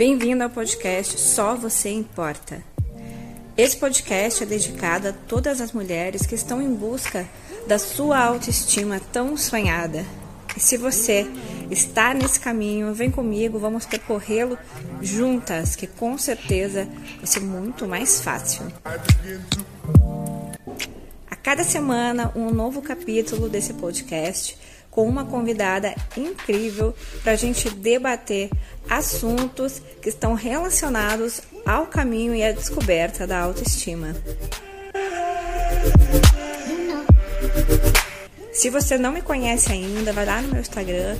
Bem-vindo ao podcast Só Você Importa. Esse podcast é dedicado a todas as mulheres que estão em busca da sua autoestima tão sonhada. E se você está nesse caminho, vem comigo, vamos percorrê-lo juntas, que com certeza vai ser muito mais fácil. A cada semana, um novo capítulo desse podcast com uma convidada incrível para a gente debater assuntos que estão relacionados ao caminho e à descoberta da autoestima. Se você não me conhece ainda, vai lá no meu Instagram,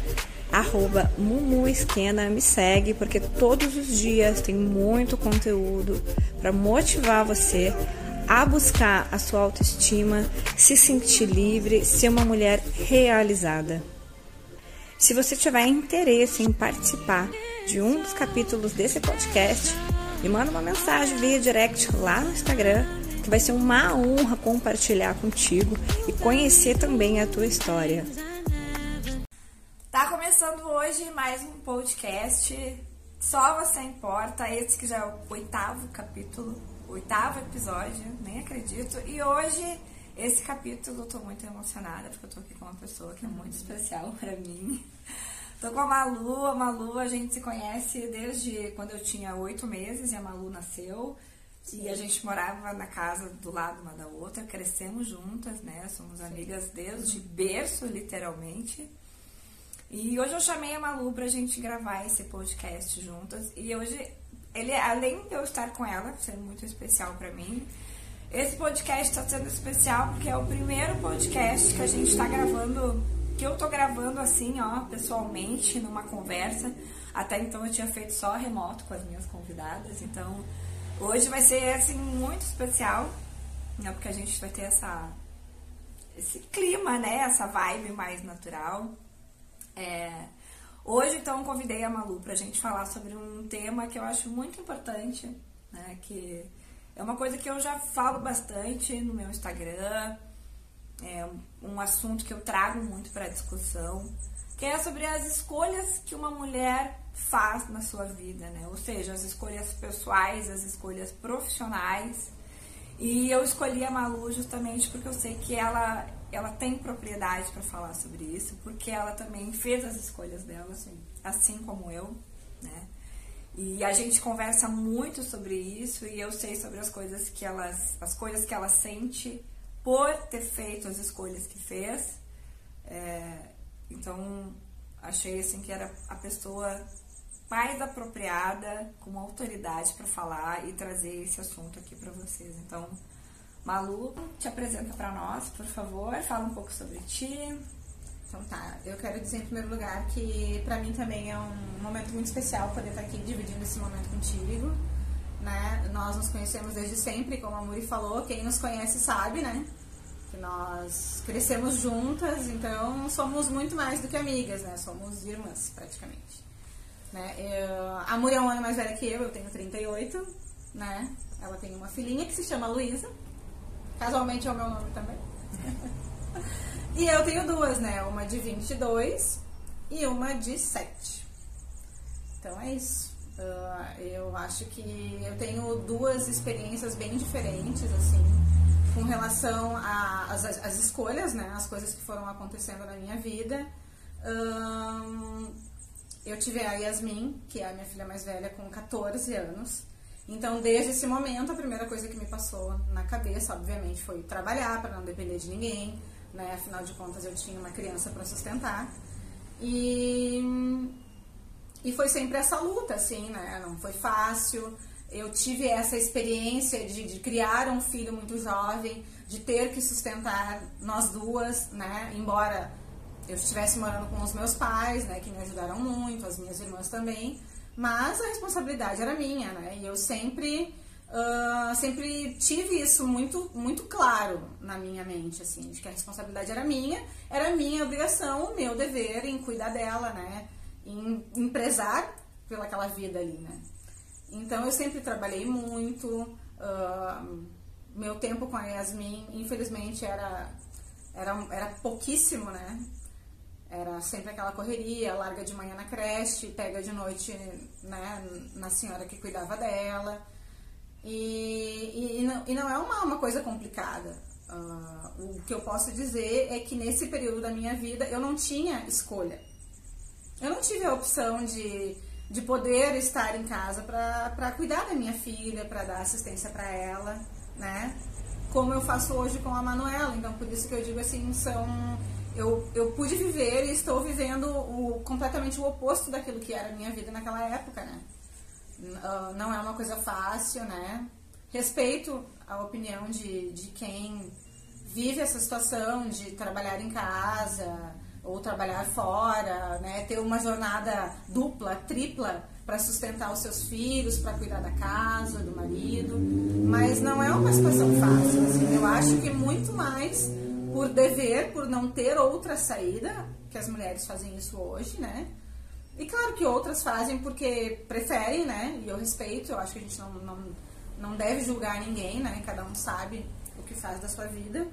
arroba Mumuesquena, me segue, porque todos os dias tem muito conteúdo para motivar você a buscar a sua autoestima, se sentir livre, ser uma mulher realizada. Se você tiver interesse em participar de um dos capítulos desse podcast, me manda uma mensagem via direct lá no Instagram, que vai ser uma honra compartilhar contigo e conhecer também a tua história. Tá começando hoje mais um podcast. Só você importa, esse que já é o oitavo capítulo oitavo episódio, nem acredito. E hoje, esse capítulo, eu tô muito emocionada, porque eu tô aqui com uma pessoa que é muito especial para mim. Tô com a Malu, a Malu a gente se conhece desde quando eu tinha oito meses e a Malu nasceu. Sim. E a gente morava na casa do lado uma da outra, crescemos juntas, né? Somos Sim. amigas desde uhum. berço, literalmente. E hoje eu chamei a Malu pra gente gravar esse podcast juntas. E hoje ele, além de eu estar com ela, sendo muito especial para mim, esse podcast está sendo especial porque é o primeiro podcast que a gente está gravando, que eu tô gravando assim, ó, pessoalmente, numa conversa. Até então eu tinha feito só remoto com as minhas convidadas, então hoje vai ser assim muito especial, né, porque a gente vai ter essa esse clima, né, essa vibe mais natural. É, Hoje, então, convidei a Malu para a gente falar sobre um tema que eu acho muito importante, né? Que é uma coisa que eu já falo bastante no meu Instagram, é um assunto que eu trago muito para discussão, que é sobre as escolhas que uma mulher faz na sua vida, né? Ou seja, as escolhas pessoais, as escolhas profissionais. E eu escolhi a Malu justamente porque eu sei que ela ela tem propriedade para falar sobre isso, porque ela também fez as escolhas dela, assim, assim como eu, né? E a gente conversa muito sobre isso e eu sei sobre as coisas que elas, as coisas que ela sente por ter feito as escolhas que fez. É, então achei assim que era a pessoa mais apropriada, com autoridade para falar e trazer esse assunto aqui para vocês. Então Malu, te apresenta para nós, por favor, fala um pouco sobre ti. Então tá, eu quero dizer em primeiro lugar que para mim também é um momento muito especial poder estar aqui dividindo esse momento contigo. Né? Nós nos conhecemos desde sempre, como a Muri falou, quem nos conhece sabe, né? Que nós crescemos juntas, então somos muito mais do que amigas, né? Somos irmãs, praticamente. Né? Eu, a Muri é um ano mais velha que eu, eu tenho 38, né? Ela tem uma filhinha que se chama Luísa, Casualmente é o meu nome também. e eu tenho duas, né? Uma de 22 e uma de 7. Então é isso. Uh, eu acho que eu tenho duas experiências bem diferentes, assim, com relação às escolhas, né? As coisas que foram acontecendo na minha vida. Eu tive a Yasmin, que é a minha filha mais velha, com 14 anos. Então, desde esse momento, a primeira coisa que me passou na cabeça, obviamente, foi trabalhar para não depender de ninguém, né? Afinal de contas, eu tinha uma criança para sustentar. E, e foi sempre essa luta, assim, né? Não foi fácil. Eu tive essa experiência de, de criar um filho muito jovem, de ter que sustentar nós duas, né? Embora eu estivesse morando com os meus pais, né? Que me ajudaram muito, as minhas irmãs também. Mas a responsabilidade era minha, né? E eu sempre, uh, sempre tive isso muito, muito claro na minha mente, assim, de que a responsabilidade era minha, era minha obrigação, o meu dever em cuidar dela, né? Em, em prezar pelaquela vida ali, né? Então eu sempre trabalhei muito, uh, meu tempo com a Yasmin, infelizmente, era, era, era pouquíssimo, né? Era sempre aquela correria, larga de manhã na creche, pega de noite né, na senhora que cuidava dela. E, e, e, não, e não, é uma, uma coisa complicada. Uh, o que eu posso dizer é que nesse período da minha vida eu não tinha escolha. Eu não tive a opção de, de poder estar em casa para cuidar da minha filha, para dar assistência para ela, né? Como eu faço hoje com a Manuela. Então, por isso que eu digo assim, são eu, eu pude viver e estou vivendo o, completamente o oposto daquilo que era a minha vida naquela época, né? Uh, não é uma coisa fácil, né? Respeito a opinião de, de quem vive essa situação de trabalhar em casa ou trabalhar fora, né? Ter uma jornada dupla, tripla para sustentar os seus filhos, para cuidar da casa, do marido. Mas não é uma situação fácil. Assim. Eu acho que muito mais por dever, por não ter outra saída, que as mulheres fazem isso hoje, né? E claro que outras fazem porque preferem, né? E eu respeito, eu acho que a gente não, não, não deve julgar ninguém, né? Cada um sabe o que faz da sua vida.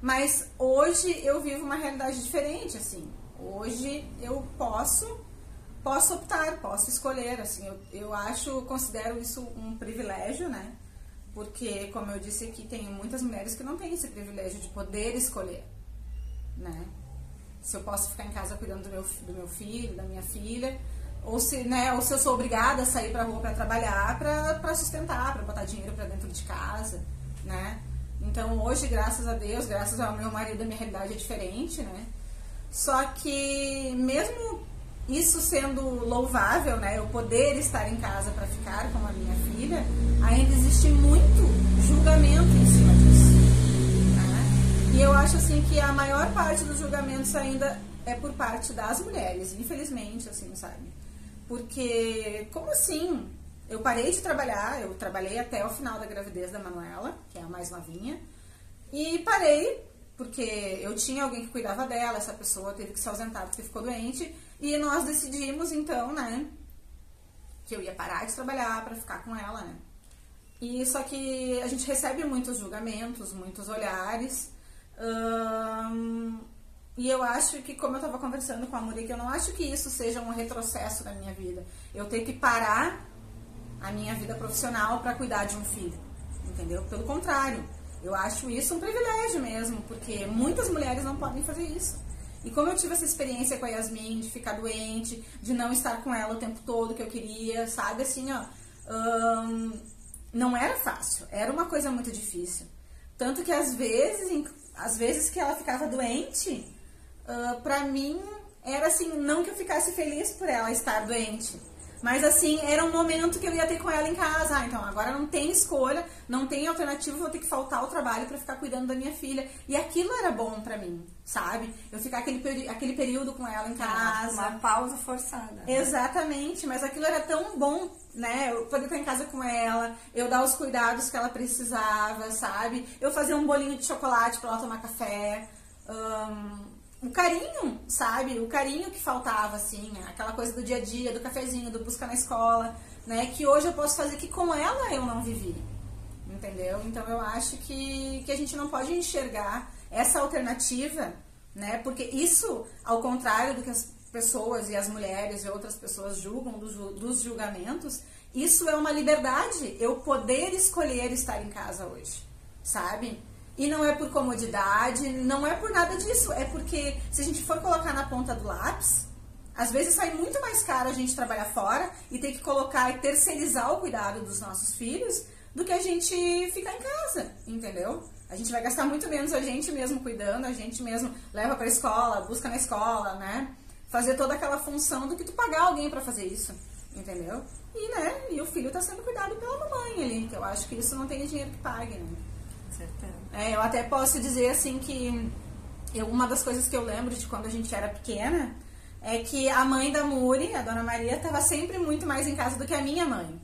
Mas hoje eu vivo uma realidade diferente, assim. Hoje eu posso posso optar, posso escolher, assim. Eu, eu acho, considero isso um privilégio, né? Porque, como eu disse aqui, tem muitas mulheres que não têm esse privilégio de poder escolher, né? Se eu posso ficar em casa cuidando do meu, do meu filho, da minha filha, ou se, né, ou se eu sou obrigada a sair pra rua para trabalhar, para sustentar, para botar dinheiro para dentro de casa, né? Então, hoje, graças a Deus, graças ao meu marido, a minha realidade é diferente, né? Só que, mesmo isso sendo louvável, né, eu poder estar em casa para ficar com a minha filha, ainda existe muito julgamento em cima disso. Né? E eu acho assim que a maior parte dos julgamentos ainda é por parte das mulheres, infelizmente, assim, sabe? Porque, como assim? Eu parei de trabalhar, eu trabalhei até o final da gravidez da Manuela, que é a mais novinha, e parei porque eu tinha alguém que cuidava dela, essa pessoa teve que se ausentar porque ficou doente, e nós decidimos então, né, que eu ia parar de trabalhar para ficar com ela, né? E só que a gente recebe muitos julgamentos, muitos olhares. Hum, e eu acho que, como eu estava conversando com a Murique, eu não acho que isso seja um retrocesso da minha vida. Eu tenho que parar a minha vida profissional para cuidar de um filho. Entendeu? Pelo contrário, eu acho isso um privilégio mesmo, porque muitas mulheres não podem fazer isso. E como eu tive essa experiência com a Yasmin, de ficar doente, de não estar com ela o tempo todo que eu queria, sabe? Assim, ó. Não era fácil, era uma coisa muito difícil. Tanto que às vezes, às vezes que ela ficava doente, uh, pra mim era assim, não que eu ficasse feliz por ela estar doente, mas assim, era um momento que eu ia ter com ela em casa. Ah, então agora não tem escolha, não tem alternativa, vou ter que faltar ao trabalho para ficar cuidando da minha filha. E aquilo era bom para mim, sabe? Eu ficar aquele, aquele período com ela em casa. Uma pausa forçada. Né? Exatamente, mas aquilo era tão bom, né? Eu poder estar em casa com ela, eu dar os cuidados que ela precisava, sabe? Eu fazer um bolinho de chocolate para ela tomar café. Um, o carinho, sabe? O carinho que faltava, assim, aquela coisa do dia a dia, do cafezinho, do busca na escola, né? Que hoje eu posso fazer que com ela eu não vivi, entendeu? Então eu acho que, que a gente não pode enxergar essa alternativa, né? Porque isso, ao contrário do que as pessoas e as mulheres e outras pessoas julgam dos, dos julgamentos, isso é uma liberdade, eu poder escolher estar em casa hoje, sabe? E não é por comodidade, não é por nada disso. É porque se a gente for colocar na ponta do lápis, às vezes sai muito mais caro a gente trabalhar fora e ter que colocar e terceirizar o cuidado dos nossos filhos do que a gente ficar em casa, entendeu? A gente vai gastar muito menos a gente mesmo cuidando, a gente mesmo leva para escola, busca na escola, né? Fazer toda aquela função do que tu pagar alguém para fazer isso, entendeu? E, né, e o filho tá sendo cuidado pela mamãe ali, que eu acho que isso não tem dinheiro que pague, né? É, eu até posso dizer assim que eu, uma das coisas que eu lembro de quando a gente era pequena é que a mãe da Muri, a dona Maria, estava sempre muito mais em casa do que a minha mãe.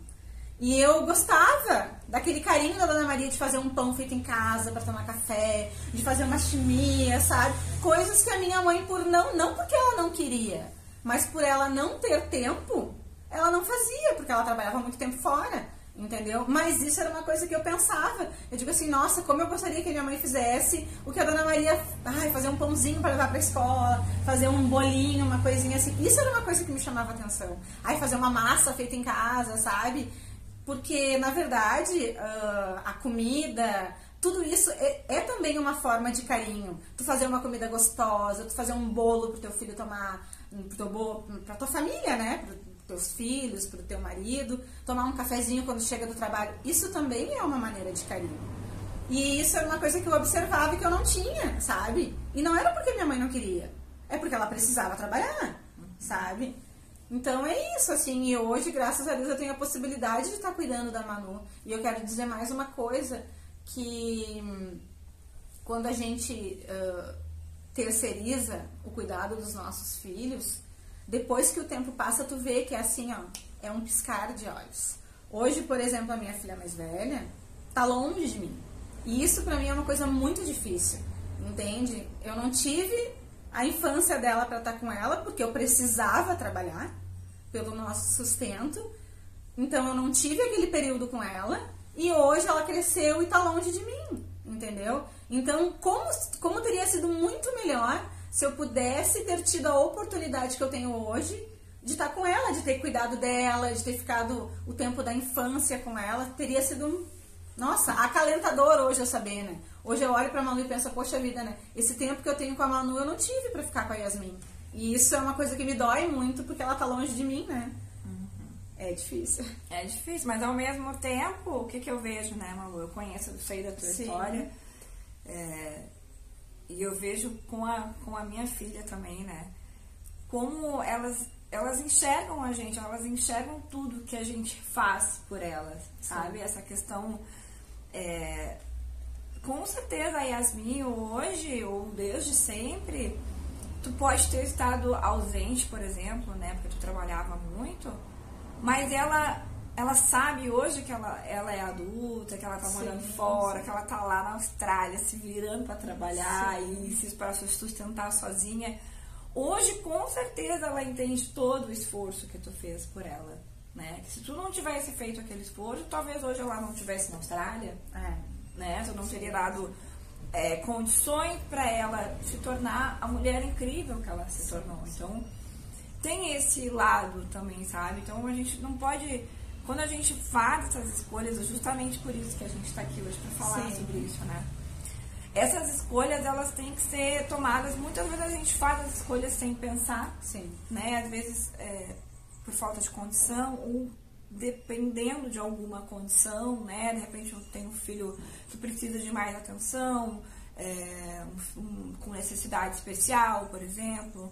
E eu gostava daquele carinho da Dona Maria de fazer um pão feito em casa para tomar café, de fazer uma chimia, sabe? Coisas que a minha mãe, por não, não porque ela não queria, mas por ela não ter tempo, ela não fazia, porque ela trabalhava muito tempo fora. Entendeu? Mas isso era uma coisa que eu pensava. Eu digo assim, nossa, como eu gostaria que a minha mãe fizesse o que a Dona Maria, ai, fazer um pãozinho para levar para escola, fazer um bolinho, uma coisinha assim. Isso era uma coisa que me chamava atenção. Ai, fazer uma massa feita em casa, sabe? Porque, na verdade, uh, a comida, tudo isso é, é, também uma forma de carinho. Tu fazer uma comida gostosa, tu fazer um bolo pro teu filho tomar, pro teu bolo, pra tua família, né? Pro, teus filhos, pro teu marido, tomar um cafezinho quando chega do trabalho. Isso também é uma maneira de carinho. E isso era uma coisa que eu observava e que eu não tinha, sabe? E não era porque minha mãe não queria, é porque ela precisava trabalhar, sabe? Então é isso, assim, e hoje, graças a Deus, eu tenho a possibilidade de estar cuidando da Manu. E eu quero dizer mais uma coisa, que hum, quando a gente uh, terceiriza o cuidado dos nossos filhos, depois que o tempo passa, tu vê que é assim, ó, é um piscar de olhos. Hoje, por exemplo, a minha filha mais velha tá longe de mim. E isso para mim é uma coisa muito difícil, entende? Eu não tive a infância dela para estar tá com ela, porque eu precisava trabalhar pelo nosso sustento. Então eu não tive aquele período com ela e hoje ela cresceu e tá longe de mim, entendeu? Então, como, como teria sido muito melhor se eu pudesse ter tido a oportunidade que eu tenho hoje de estar com ela, de ter cuidado dela, de ter ficado o tempo da infância com ela, teria sido um, nossa, acalentador hoje eu saber, né? Hoje eu olho pra Manu e penso, poxa vida, né? Esse tempo que eu tenho com a Manu eu não tive para ficar com a Yasmin. E isso é uma coisa que me dói muito porque ela tá longe de mim, né? Uhum. É difícil. É difícil, mas ao mesmo tempo, o que, que eu vejo, né, Malu? Eu conheço, eu sei da tua Sim. história. É, e eu vejo com a, com a minha filha também, né? Como elas, elas enxergam a gente, elas enxergam tudo que a gente faz por elas, sabe? Essa questão. É, com certeza a Yasmin hoje, ou desde sempre, tu pode ter estado ausente, por exemplo, né? Porque tu trabalhava muito, mas ela ela sabe hoje que ela, ela é adulta, que ela tá morando sim, fora, sim. que ela tá lá na Austrália se virando para trabalhar sim. e se para se sustentar sozinha. Hoje, com certeza, ela entende todo o esforço que tu fez por ela, né? Se tu não tivesse feito aquele esforço, talvez hoje ela não estivesse na Austrália, é. né? Tu não teria dado é, condições para ela se tornar a mulher incrível que ela se tornou. Então, tem esse lado também, sabe? Então, a gente não pode quando a gente faz essas escolhas, é justamente por isso que a gente está aqui hoje para falar Sim. sobre isso, né? Essas escolhas, elas têm que ser tomadas. Muitas vezes a gente faz as escolhas sem pensar, Sim. né? Às vezes é, por falta de condição ou dependendo de alguma condição, né? De repente eu tenho um filho que precisa de mais atenção, é, um, um, com necessidade especial, por exemplo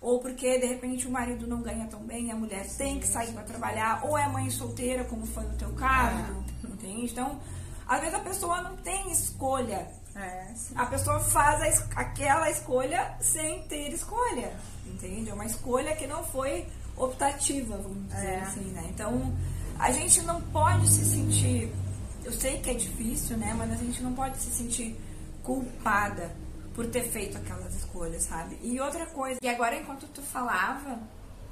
ou porque de repente o marido não ganha tão bem, a mulher tem que sair para trabalhar, ou é mãe solteira, como foi no teu caso, é. entende? Então, às vezes a pessoa não tem escolha. É, a pessoa faz a, aquela escolha sem ter escolha, entende? É uma escolha que não foi optativa, vamos dizer é. assim, né? Então, a gente não pode se sentir, eu sei que é difícil, né? Mas a gente não pode se sentir culpada por ter feito aquelas escolhas, sabe? E outra coisa, e agora enquanto tu falava,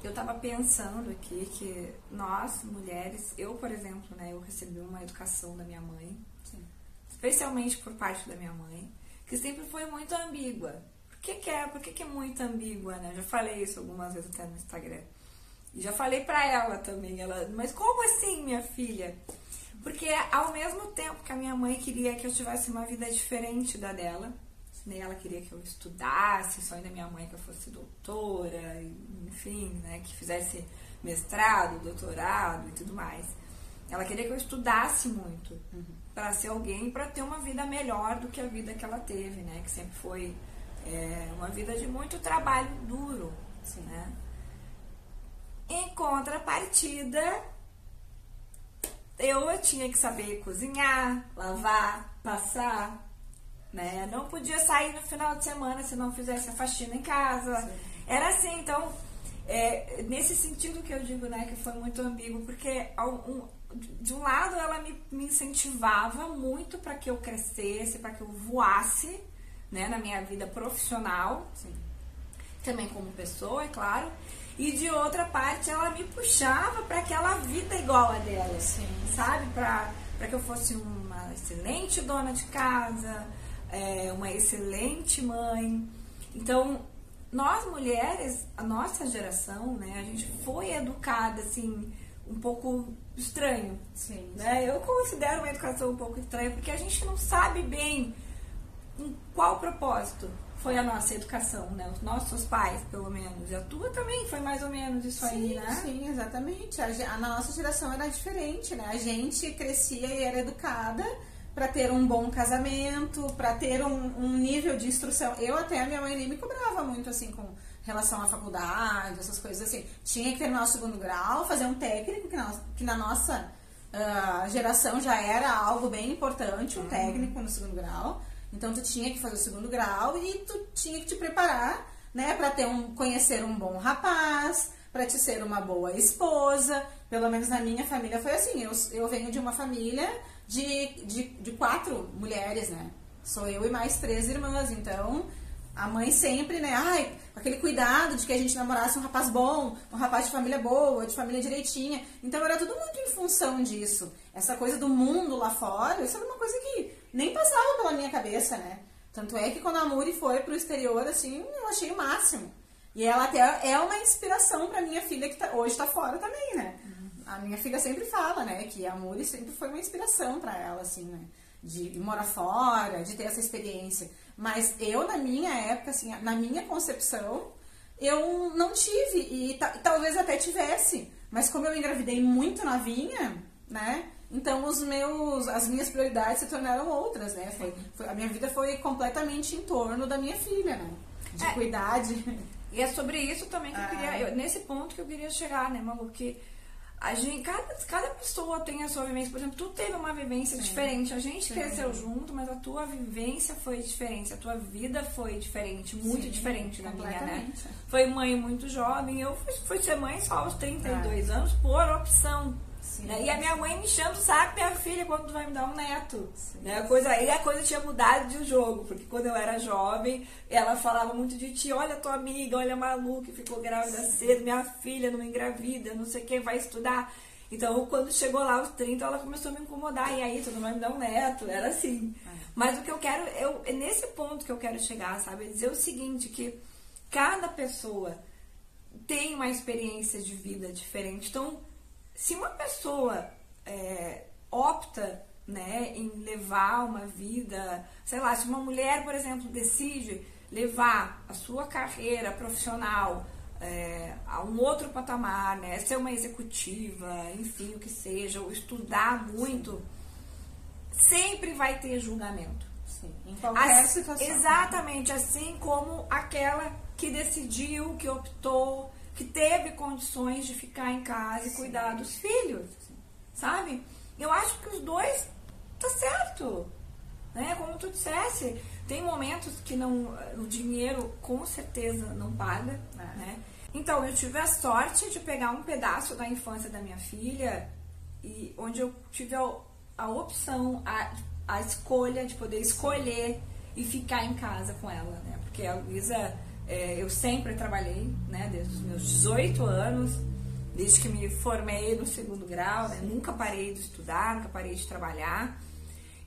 eu tava pensando aqui que nós, mulheres, eu, por exemplo, né, eu recebi uma educação da minha mãe, Sim. especialmente por parte da minha mãe, que sempre foi muito ambígua. Por que, que é? Por que, que é muito ambígua, né? Já falei isso algumas vezes até no Instagram. E já falei pra ela também, ela, mas como assim, minha filha? Porque ao mesmo tempo que a minha mãe queria que eu tivesse uma vida diferente da dela, nem ela queria que eu estudasse, só ainda minha mãe que eu fosse doutora, enfim, né, que fizesse mestrado, doutorado e tudo mais. Ela queria que eu estudasse muito uhum. para ser alguém, para ter uma vida melhor do que a vida que ela teve, né, que sempre foi é, uma vida de muito trabalho duro, né. Em contrapartida, eu tinha que saber cozinhar, lavar, passar, né? Não podia sair no final de semana se não fizesse a faxina em casa. Sim. Era assim, então, é, nesse sentido que eu digo, né, que foi muito ambíguo, porque um, de um lado ela me, me incentivava muito para que eu crescesse, para que eu voasse, né, na minha vida profissional, Sim. também como pessoa, é claro. e de outra parte ela me puxava para aquela vida igual a dela, Sim. sabe? Para que eu fosse uma excelente dona de casa, é, uma excelente mãe. Então, nós mulheres, a nossa geração, né, a gente foi educada assim um pouco estranho, Sim. né? Eu considero uma educação um pouco estranha porque a gente não sabe bem com qual propósito foi a nossa educação, né? Os nossos pais, pelo menos. E a tua também foi mais ou menos isso aí, Sim, né? sim, exatamente. A, a nossa geração era diferente, né? A gente crescia e era educada para ter um bom casamento, para ter um, um nível de instrução. Eu até, a minha mãe nem me cobrava muito, assim, com relação à faculdade, essas coisas assim. Tinha que terminar o segundo grau, fazer um técnico, que na, que na nossa ah, geração já era algo bem importante, um técnico no segundo grau. Então tu tinha que fazer o segundo grau e tu tinha que te preparar, né, para ter um conhecer um bom rapaz, para te ser uma boa esposa. Pelo menos na minha família foi assim. Eu, eu venho de uma família de, de, de quatro mulheres, né? Sou eu e mais três irmãs, então a mãe sempre, né, ai, aquele cuidado de que a gente namorasse um rapaz bom, um rapaz de família boa, de família direitinha. Então era tudo muito em função disso. Essa coisa do mundo lá fora, isso era uma coisa que nem passava pela minha cabeça, né? Tanto é que quando a Muri foi pro exterior, assim, eu achei o máximo. E ela até é uma inspiração pra minha filha que tá- hoje tá fora também, né? A minha filha sempre fala, né, que a Muri sempre foi uma inspiração pra ela, assim, né? De morar fora, de ter essa experiência. Mas eu, na minha época, assim, na minha concepção, eu não tive. E ta- talvez até tivesse. Mas como eu engravidei muito novinha, né? Então os meus, as minhas prioridades se tornaram outras, né? Foi, foi- a minha vida foi completamente em torno da minha filha, né? De É. cuidar de. E é sobre isso também que eu Ah. queria, eu- nesse ponto que eu queria chegar, né, Malu? Que a gente, cada, cada pessoa tem a sua vivência. Por exemplo, tu teve uma vivência diferente. A gente Sim. cresceu junto, mas a tua vivência foi diferente. A tua vida foi diferente, muito Sim, diferente da minha, né? Foi mãe muito jovem. Eu fui, fui ser mãe só aos 32 anos por opção. Sim, né? E a minha sim. mãe me enchendo o saco, minha filha, quando tu vai me dar um neto. Sim. Né? A coisa, aí a coisa tinha mudado de jogo, porque quando eu era jovem, ela falava muito de ti, olha tua amiga, olha a Malu que ficou grávida cedo, minha filha não engravida, não sei quem vai estudar. Então, quando chegou lá aos 30, ela começou a me incomodar. E aí, tu não vai me dar um neto? Era assim. Mas o que eu quero, eu, é nesse ponto que eu quero chegar, sabe? É dizer o seguinte, que cada pessoa tem uma experiência de vida diferente. Então, se uma pessoa é, opta né, em levar uma vida, sei lá, se uma mulher, por exemplo, decide levar a sua carreira profissional é, a um outro patamar, né, ser uma executiva, enfim, o que seja, ou estudar muito, sempre vai ter julgamento. Sim, em qualquer As- situação. Exatamente, assim como aquela que decidiu, que optou, que teve condições de ficar em casa e cuidar dos filhos, sabe? Eu acho que os dois tá certo, né? Como tu dissesse, tem momentos que não, o dinheiro com certeza não paga, É. né? Então eu tive a sorte de pegar um pedaço da infância da minha filha e onde eu tive a, a opção, a, a escolha de poder escolher e ficar em casa com ela, né? Porque a Luísa, é, eu sempre trabalhei, né? Desde os meus 18 anos, desde que me formei no segundo grau, né? Nunca parei de estudar, nunca parei de trabalhar.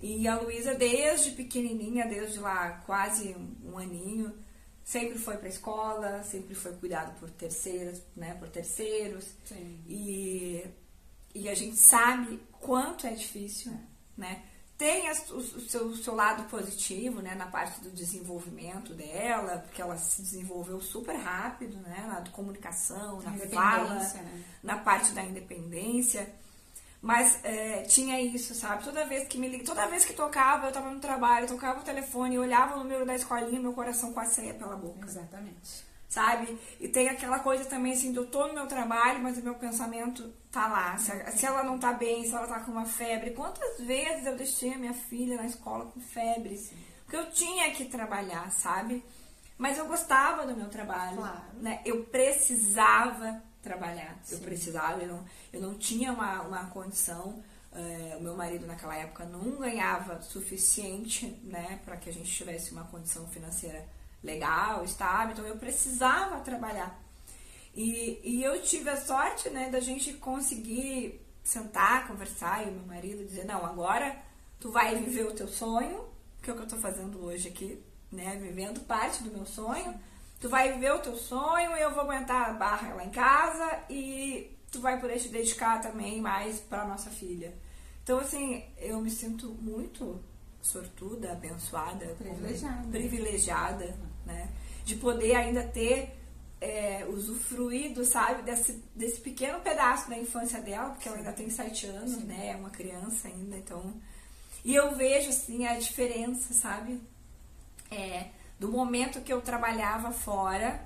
E a Luísa, desde pequenininha, desde lá quase um, aninho, sempre foi para escola, sempre foi cuidado por terceiros, né? Por terceiros. Sim. E, e a gente sabe quanto é difícil, né? Tem o, seu, o seu lado positivo, né? Na parte do desenvolvimento dela, porque ela se desenvolveu super rápido, né? Na comunicação, na fala, né? na parte da independência. Mas é, tinha isso, sabe? Toda vez que me toda vez que tocava, eu tava no trabalho, tocava o telefone, olhava o número da escolinha, meu coração quase saía pela boca Exatamente. Sabe? E tem aquela coisa também assim, eu tô no meu trabalho, mas o meu pensamento tá lá. Se, se ela não tá bem, se ela tá com uma febre. Quantas vezes eu deixei a minha filha na escola com febre? Porque eu tinha que trabalhar, sabe? Mas eu gostava do meu trabalho. Claro. Né? Eu precisava trabalhar. Eu precisava, eu não, eu não tinha uma, uma condição. eh, o meu marido naquela época não ganhava suficiente, né, para que a gente tivesse uma condição financeira legal, estável. Então eu precisava trabalhar. E, e eu tive a sorte, né, da gente conseguir sentar, conversar e meu marido dizer, não, agora tu vai viver o teu sonho, que é o que eu tô fazendo hoje aqui, né, vivendo parte do meu sonho. Tu vai viver o teu sonho, eu vou aguentar a barra lá em casa e tu vai poder te dedicar também mais para nossa filha. Então, assim, eu me sinto muito sortuda, abençoada, privilegiada, privilegiada né? De poder ainda ter é, usufruído, sabe, desse, desse pequeno pedaço da infância dela, porque Sim. ela ainda tem sete anos, Sim. né? É uma criança ainda, então. E eu vejo, assim, a diferença, sabe? É, do momento que eu trabalhava fora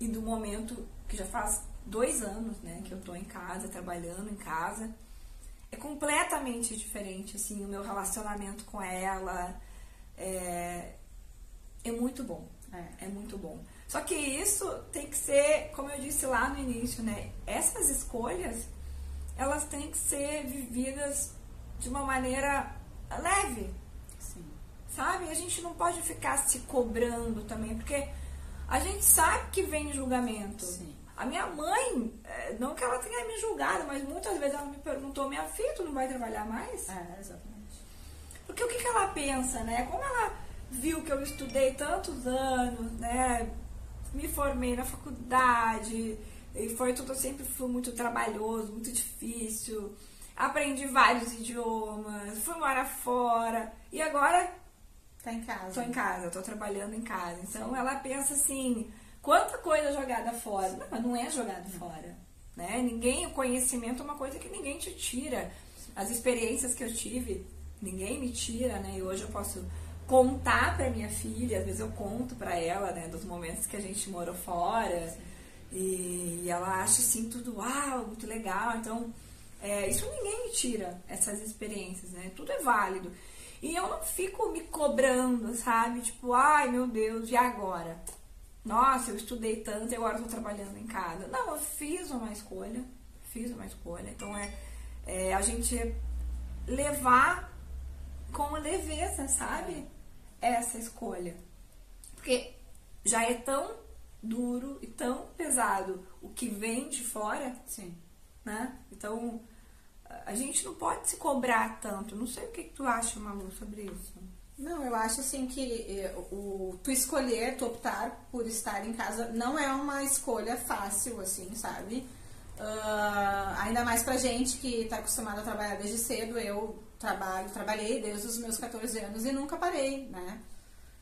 e do momento que já faz dois anos, né, que eu tô em casa, trabalhando em casa. É completamente diferente, assim, o meu relacionamento com ela. É, é muito bom. É, é muito bom. Só que isso tem que ser, como eu disse lá no início, né? Essas escolhas, elas têm que ser vividas de uma maneira leve. Sim. Sabe? A gente não pode ficar se cobrando também, porque a gente sabe que vem julgamento. Sim. A minha mãe, é, não que ela tenha me julgado, mas muitas vezes ela me perguntou, minha filha, tu não vai trabalhar mais? É, exatamente. Porque o que, que ela pensa, né? Como ela viu que eu estudei tantos anos, né? Me formei na faculdade e foi tudo sempre foi muito trabalhoso, muito difícil. Aprendi vários idiomas, fui morar fora e agora tá em casa. Tô em casa, tô trabalhando em casa. Então ela pensa assim, quanta coisa jogada fora. Não, mas não é jogado fora, né? Ninguém, o conhecimento é uma coisa que ninguém te tira. As experiências que eu tive, ninguém me tira, né? E hoje eu posso contar para minha filha, às vezes eu conto para ela, né, dos momentos que a gente morou fora. E, e ela acha assim tudo, uau, muito legal. Então, é, isso ninguém me tira, essas experiências, né? Tudo é válido. E eu não fico me cobrando, sabe? Tipo, ai meu Deus, e agora? Nossa, eu estudei tanto e agora estou trabalhando em casa. Não, eu fiz uma escolha. Fiz uma escolha. Então é, é a gente levar com leveza, sabe? Essa escolha. Porque já é tão duro e tão pesado o que vem de fora. Sim. Né? Então, a gente não pode se cobrar tanto. Não sei o que, que tu acha, Malu, sobre isso. Não, eu acho assim que eh, o, tu escolher, tu optar por estar em casa não é uma escolha fácil, assim, sabe? Uh, ainda mais pra gente que tá acostumado a trabalhar desde cedo. Eu trabalho, trabalhei desde os meus 14 anos e nunca parei, né?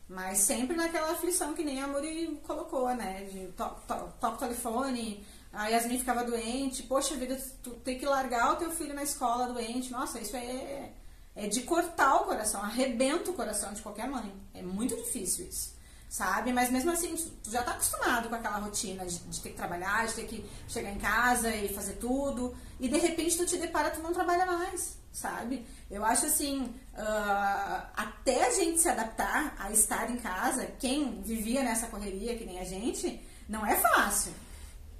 Mas sempre naquela aflição que nem a Muri colocou, né? De toque to, to, o telefone, a Yasmin ficava doente, poxa vida, tu tem que largar o teu filho na escola doente. Nossa, isso é, é de cortar o coração, arrebenta o coração de qualquer mãe. É muito difícil isso sabe? Mas mesmo assim, tu já tá acostumado com aquela rotina de, ter que trabalhar, de ter que chegar em casa e fazer tudo, e de repente tu te depara, tu não trabalha mais, sabe? Eu acho assim, uh, até a gente se adaptar a estar em casa, quem vivia nessa correria que nem a gente, não é fácil.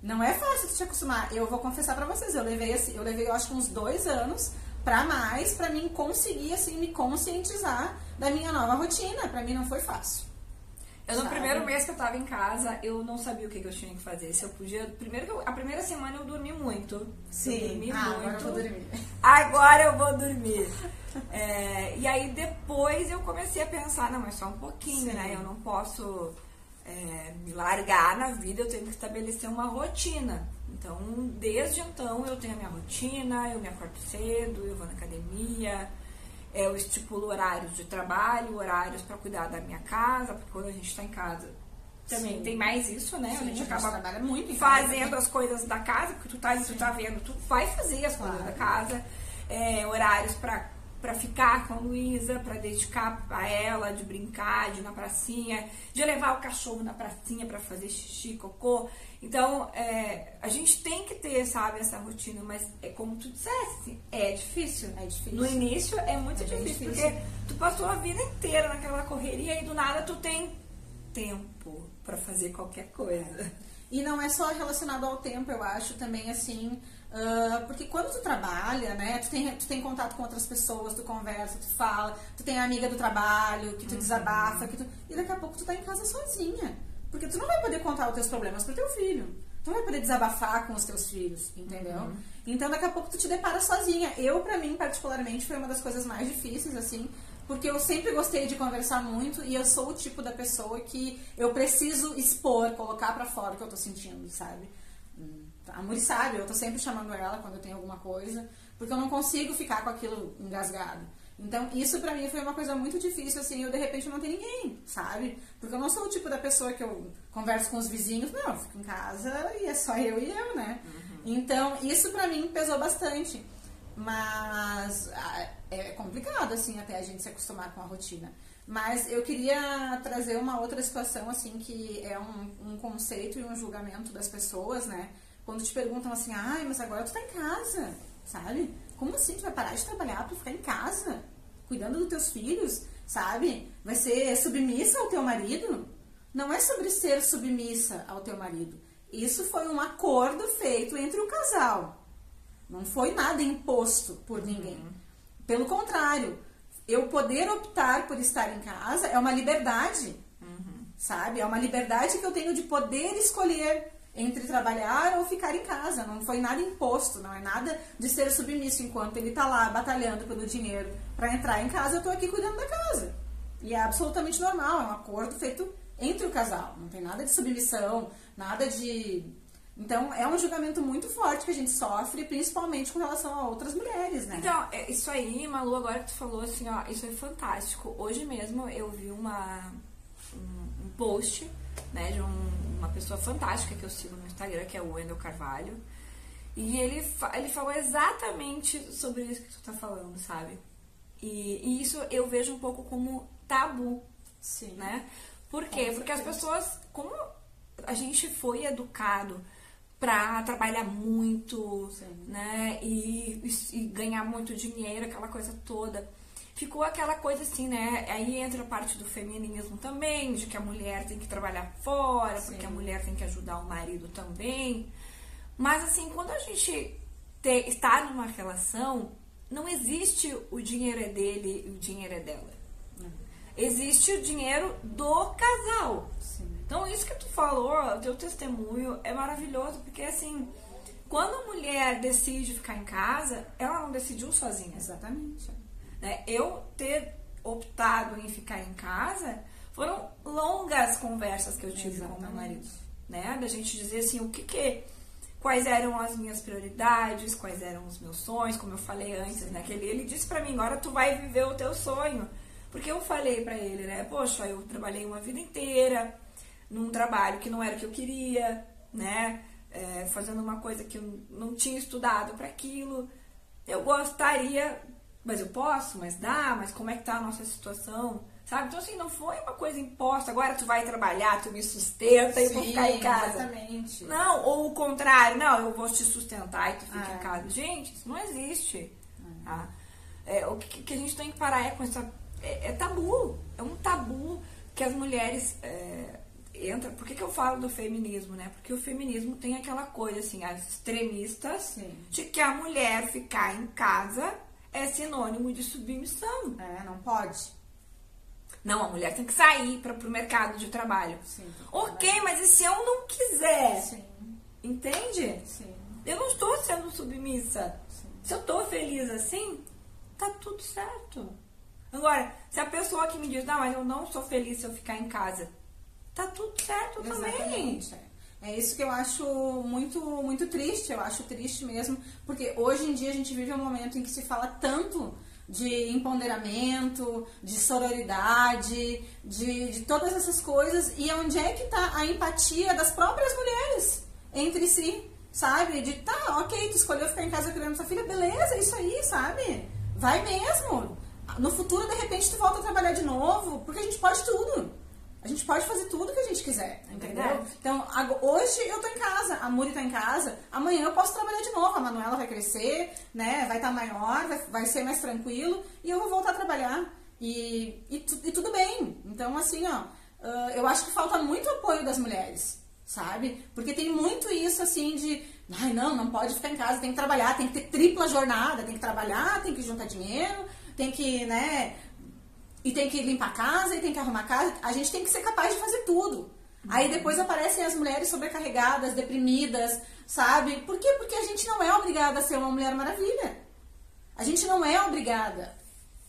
Não é fácil te acostumar. Eu vou confessar para vocês, eu levei assim, eu levei eu acho uns dois anos para mais para mim conseguir assim me conscientizar da minha nova rotina. Para mim não foi fácil. Eu, no Sabe? primeiro mês que eu tava em casa, eu não sabia o que, que eu tinha que fazer. Se eu podia. Primeiro eu, a primeira semana eu dormi muito. Sim. Eu dormi ah, muito. Agora eu vou dormir. Agora eu vou dormir. é, e aí depois eu comecei a pensar, não, mas só um pouquinho, Sim. né? Eu não posso é, me largar na vida, eu tenho que estabelecer uma rotina. Então, desde então eu tenho a minha rotina, eu me acordo cedo, eu vou na academia eu estipulo horários de trabalho, horários para cuidar da minha casa, porque quando a gente está em casa também Sim. tem mais isso, né? Sim, a gente acaba trabalha muito fazendo as coisas da casa, porque tu tá tu tá vendo, tu vai fazer as claro. coisas da casa, é, horários para para ficar com a Luísa, para dedicar a ela, de brincar, de ir na pracinha, de levar o cachorro na pracinha para fazer xixi, cocô. Então, é, a gente tem que ter, sabe, essa rotina, mas é como tu disseste, é difícil. É difícil. No início é muito é difícil, difícil, porque tu passou a vida inteira naquela correria e do nada tu tem tempo para fazer qualquer coisa. E não é só relacionado ao tempo, eu acho também assim, uh, porque quando tu trabalha, né, tu tem, tu tem contato com outras pessoas, tu conversa, tu fala, tu tem a amiga do trabalho, que tu uhum. desabafa, que tu, e daqui a pouco tu tá em casa sozinha. Porque tu não vai poder contar os teus problemas pro teu filho. Tu tu vai poder desabafar com os teus filhos, entendeu? Uhum. Então daqui a pouco tu te depara sozinha. Eu, para mim, particularmente, foi uma das coisas mais difíceis, assim, porque eu sempre gostei de conversar muito e eu sou o tipo da pessoa que eu preciso expor, colocar para fora o que eu tô sentindo, sabe? Hum, a Muri sabe, eu tô sempre chamando ela quando eu tenho alguma coisa, porque eu não consigo ficar com aquilo engasgado. Então, isso pra mim foi uma coisa muito difícil, assim, eu de repente não tenho ninguém, sabe? Porque eu não sou o tipo da pessoa que eu converso com os vizinhos, não, eu fico em casa e é só eu e eu, né? Uhum. Então, isso pra mim pesou bastante. Mas é complicado, assim, até a gente se acostumar com a rotina. Mas eu queria trazer uma outra situação, assim, que é um, um conceito e um julgamento das pessoas, né? Quando te perguntam assim, ai, mas agora tu tá em casa, sabe? Como assim tu vai parar de trabalhar para ficar em casa, cuidando dos teus filhos, sabe? Vai ser submissa ao teu marido? Não é sobre ser submissa ao teu marido. Isso foi um acordo feito entre o casal. Não foi nada imposto por ninguém. Uhum. Pelo contrário, eu poder optar por estar em casa é uma liberdade, uhum. sabe? É uma liberdade que eu tenho de poder escolher entre trabalhar ou ficar em casa. Não foi nada imposto, não é nada de ser submisso enquanto ele está lá batalhando pelo dinheiro para entrar em casa. Eu estou aqui cuidando da casa. E é absolutamente normal, é um acordo feito entre o casal. Não tem nada de submissão, nada de. Então, é um julgamento muito forte que a gente sofre, principalmente com relação a outras mulheres, né? Então, é, isso aí, Malu, agora que tu falou assim, ó, isso é fantástico. Hoje mesmo eu vi uma, um, um post, né, de um uma pessoa fantástica que eu sigo no Instagram, que é o Wendel Carvalho. E ele, ele falou exatamente sobre isso que tu tá falando, sabe? E, e isso eu vejo um pouco como tabu, Sim. né? Por quê? Porque as pessoas, como a gente foi educado para trabalhar muito, Sim. né? E, e, e ganhar muito dinheiro, aquela coisa toda ficou aquela coisa assim, né? Aí entra a parte do feminismo também, de que a mulher tem que trabalhar fora, Sim. porque a mulher tem que ajudar o marido também. Mas assim, quando a gente te, está numa relação, não existe o dinheiro é dele e o dinheiro é dela. Uhum. Existe o dinheiro do casal. Sim. Então, isso que tu falou, o teu testemunho é maravilhoso, porque assim, quando a mulher decide ficar em casa, ela não decidiu sozinha. Exatamente. Né? Eu ter optado em ficar em casa foram longas conversas que eu tive Exatamente. com meu marido, né? Da gente dizer assim, o que que quais eram as minhas prioridades, quais eram os meus sonhos, como eu falei antes, né? Que ele, ele disse para mim, agora tu vai viver o teu sonho. Porque eu falei para ele, né? Poxa, eu trabalhei uma vida inteira num trabalho que não era o que eu queria, né? É, fazendo uma coisa que eu não tinha estudado para aquilo. Eu gostaria mas eu posso, mas dá, mas como é que tá a nossa situação? Sabe? Então, assim, não foi uma coisa imposta. Agora tu vai trabalhar, tu me sustenta Sim, e eu vou ficar em casa. Exatamente. Não, ou o contrário, não, eu vou te sustentar e tu fica ah. em casa. Gente, isso não existe. Ah. Tá? É, o que, que, a gente tem que parar é com essa. É, é tabu. É um tabu que as mulheres. É, entra. Por que, que eu falo do feminismo, né? Porque o feminismo tem aquela coisa, assim, as extremistas Sim. de que a mulher ficar em casa é sinônimo de submissão. É, não pode. Não, a mulher tem que sair para o mercado de trabalho. Sim, ok, mas e se eu não quiser? Sim. Entende? Sim. Eu não estou sendo submissa. Sim. Se eu estou feliz assim, tá tudo certo. Agora, se a pessoa que me diz, não, mas eu não sou feliz se eu ficar em casa, tá tudo certo Exatamente. também. É isso que eu acho muito, muito triste, eu acho triste mesmo, porque hoje em dia a gente vive um momento em que se fala tanto de empoderamento, de sororidade, de, de todas essas coisas, e onde é que está a empatia das próprias mulheres entre si, sabe? De tá, ok, tu escolheu ficar em casa criando sua filha, beleza, é isso aí, sabe? Vai mesmo. No futuro, de repente, tu volta a trabalhar de novo, porque a gente pode tudo. A gente pode fazer tudo que a gente quiser, é entendeu? Então, hoje eu tô em casa, a Muri tá em casa, amanhã eu posso trabalhar de novo, a Manuela vai crescer, né? Vai estar tá maior, vai, vai ser mais tranquilo e eu vou voltar a trabalhar. E, e, e tudo bem. Então, assim, ó, eu acho que falta muito apoio das mulheres, sabe? Porque tem muito isso, assim, de ai, não, não pode ficar em casa, tem que trabalhar, tem que ter tripla jornada, tem que trabalhar, tem que juntar dinheiro, tem que, né, e tem que limpar a casa, e tem que arrumar a casa. A gente tem que ser capaz de fazer tudo. Aí depois aparecem as mulheres sobrecarregadas, deprimidas, sabe? Por quê? Porque a gente não é obrigada a ser uma mulher maravilha. A gente não é obrigada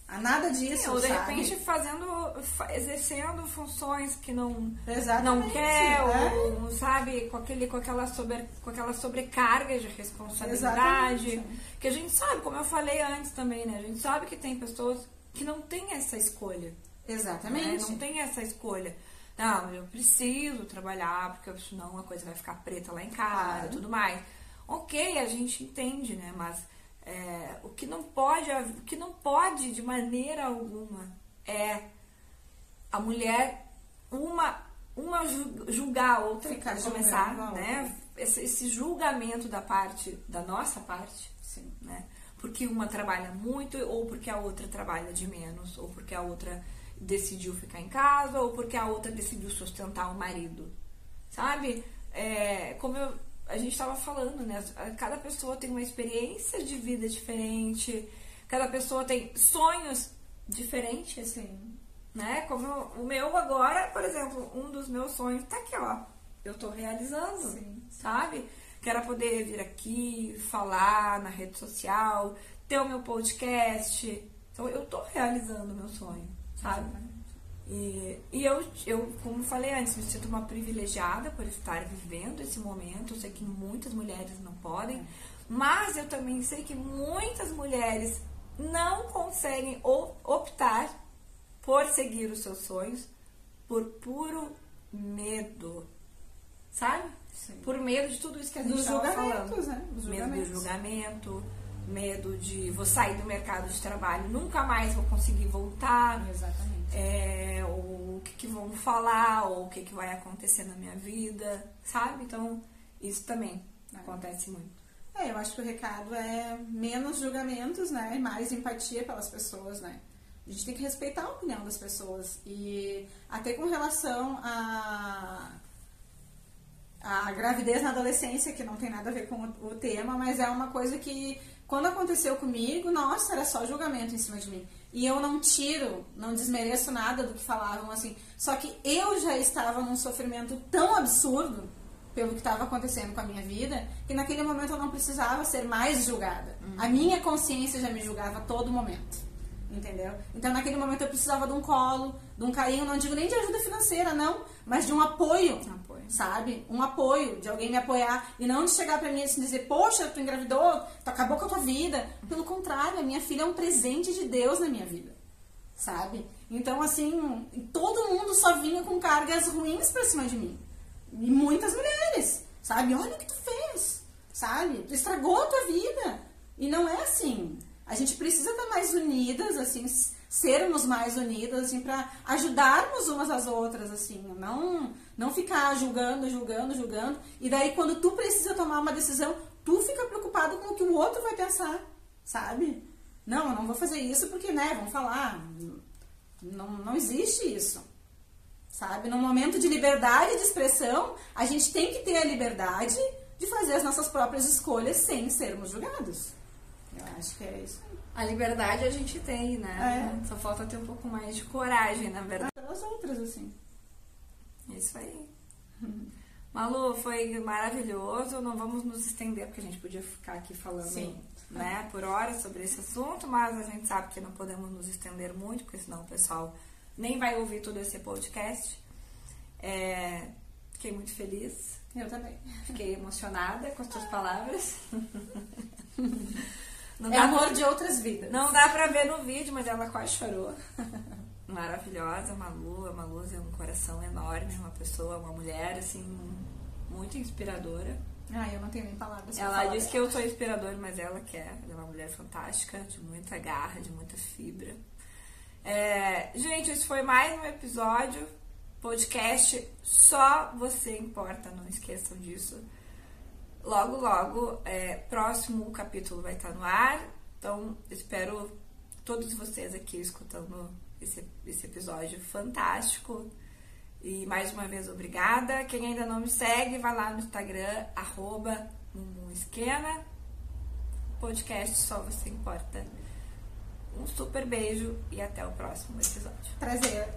a nada disso, Ou de sabe? repente fazendo, fa- exercendo funções que não, Exatamente, não quer, é. ou sabe, com, aquele, com, aquela sobre, com aquela sobrecarga de responsabilidade. Exatamente. Que a gente sabe, como eu falei antes também, né? A gente sabe que tem pessoas que não têm essa escolha. né? Exatamente. Não tem essa escolha. Não, eu preciso trabalhar, porque senão a coisa vai ficar preta lá em casa e Claro. tudo mais. Ok, a gente entende, né? Mas é, o que não pode, o que não pode de maneira alguma é a mulher uma uma ju- julgar a outra Ficar começar, né? Esse, esse julgamento da parte da nossa parte, Sim. né? Porque uma trabalha muito ou porque a outra trabalha de menos ou porque a outra decidiu ficar em casa ou porque a outra decidiu sustentar o marido, sabe? É, como eu- a gente estava falando, né? Cada pessoa tem uma experiência de vida diferente, cada pessoa tem sonhos diferentes, Sim. né? Como eu- o meu agora, por exemplo, um dos meus sonhos tá aqui, ó. Eu tô realizando, Sim. sabe? Que era poder vir aqui, falar na rede social, ter o meu podcast. Então eu tô realizando o meu sonho, sabe? E, e eu, eu, como falei antes, me sinto uma privilegiada por estar vivendo esse momento. Eu sei que muitas mulheres não podem, mas eu também sei que muitas mulheres não conseguem optar por seguir os seus sonhos por puro medo, sabe? Sim. Por medo de tudo isso que a gente estava julgamentos, falando. né? Dos Medo do julgamento, medo de vou sair do mercado de trabalho, nunca mais vou conseguir voltar Exatamente. é, ou o que, que vão falar, ou o que, que vai acontecer na minha vida, sabe? Então, isso também É. acontece muito. É, eu acho que o recado é menos julgamentos, né? E mais empatia pelas pessoas, né? A gente tem que respeitar a opinião das pessoas. E até com relação a a gravidez na adolescência, que não tem nada a ver com o, o tema, mas é uma coisa que, quando aconteceu comigo, nossa, era só julgamento em cima de mim. E eu não tiro, não desmereço nada do que falavam, assim. Só que eu já estava num sofrimento tão absurdo pelo que estava acontecendo com a minha vida, que naquele momento eu não precisava ser mais julgada. A minha consciência já me julgava a todo momento. Entendeu? Então, naquele momento, eu precisava de um colo, de um carinho, não digo nem de ajuda financeira, não, mas de um apoio, Apoio. sabe? Um apoio, de alguém me apoiar e não de chegar pra mim e assim dizer, poxa, tu engravidou, tu acabou com a tua vida. Pelo contrário, a minha filha é um presente de Deus na minha vida, sabe? Então, assim, todo mundo só vinha com cargas ruins pra cima de mim. E muitas mulheres, sabe? Olha o que tu fez, sabe? Tu estragou a tua vida. E não é assim. A gente precisa estar mais unidas, assim, sermos mais unidas, assim, para ajudarmos umas às outras, assim, não não ficar julgando, julgando, julgando. E daí quando tu precisa tomar uma decisão, tu fica preocupado com o que o outro vai pensar, sabe? Não, eu não vou fazer isso porque, né, vão falar. Não, não existe isso. Sabe? Num momento de liberdade de expressão, a gente tem que ter a liberdade de fazer as nossas próprias escolhas sem sermos julgados. Eu acho que é isso. A liberdade a gente tem, né? É. Só falta ter um pouco mais de coragem, na verdade. Pelas outras, assim. Isso aí. Malu, foi maravilhoso. Não vamos nos estender, porque a gente podia ficar aqui falando Sim. né, por horas sobre esse assunto, mas a gente sabe que não podemos nos estender muito, porque senão o pessoal nem vai ouvir todo esse podcast. É, fiquei muito feliz, Eu também. fiquei emocionada com as tuas palavras. Não É amor de outras vidas. Não dá pra ver no vídeo, mas ela quase chorou. Maravilhosa, Malu. A Malu é um coração enorme, uma pessoa, uma mulher, assim, muito inspiradora. Ah, eu não tenho nem palavras pra Ela diz dela. que eu sou inspiradora, mas ela quer. Ela é uma mulher fantástica, de muita garra, de muita fibra. É, gente, esse foi mais um episódio. Podcast Só Você Importa, não esqueçam disso. Logo, logo, é, próximo capítulo vai estar no ar. Então, espero todos vocês aqui escutando esse, esse episódio fantástico. E mais uma vez, obrigada. Quem ainda não me segue, vai lá no Instagram, arroba. Podcast Só Você Importa. Um super beijo e até o próximo episódio. Prazer.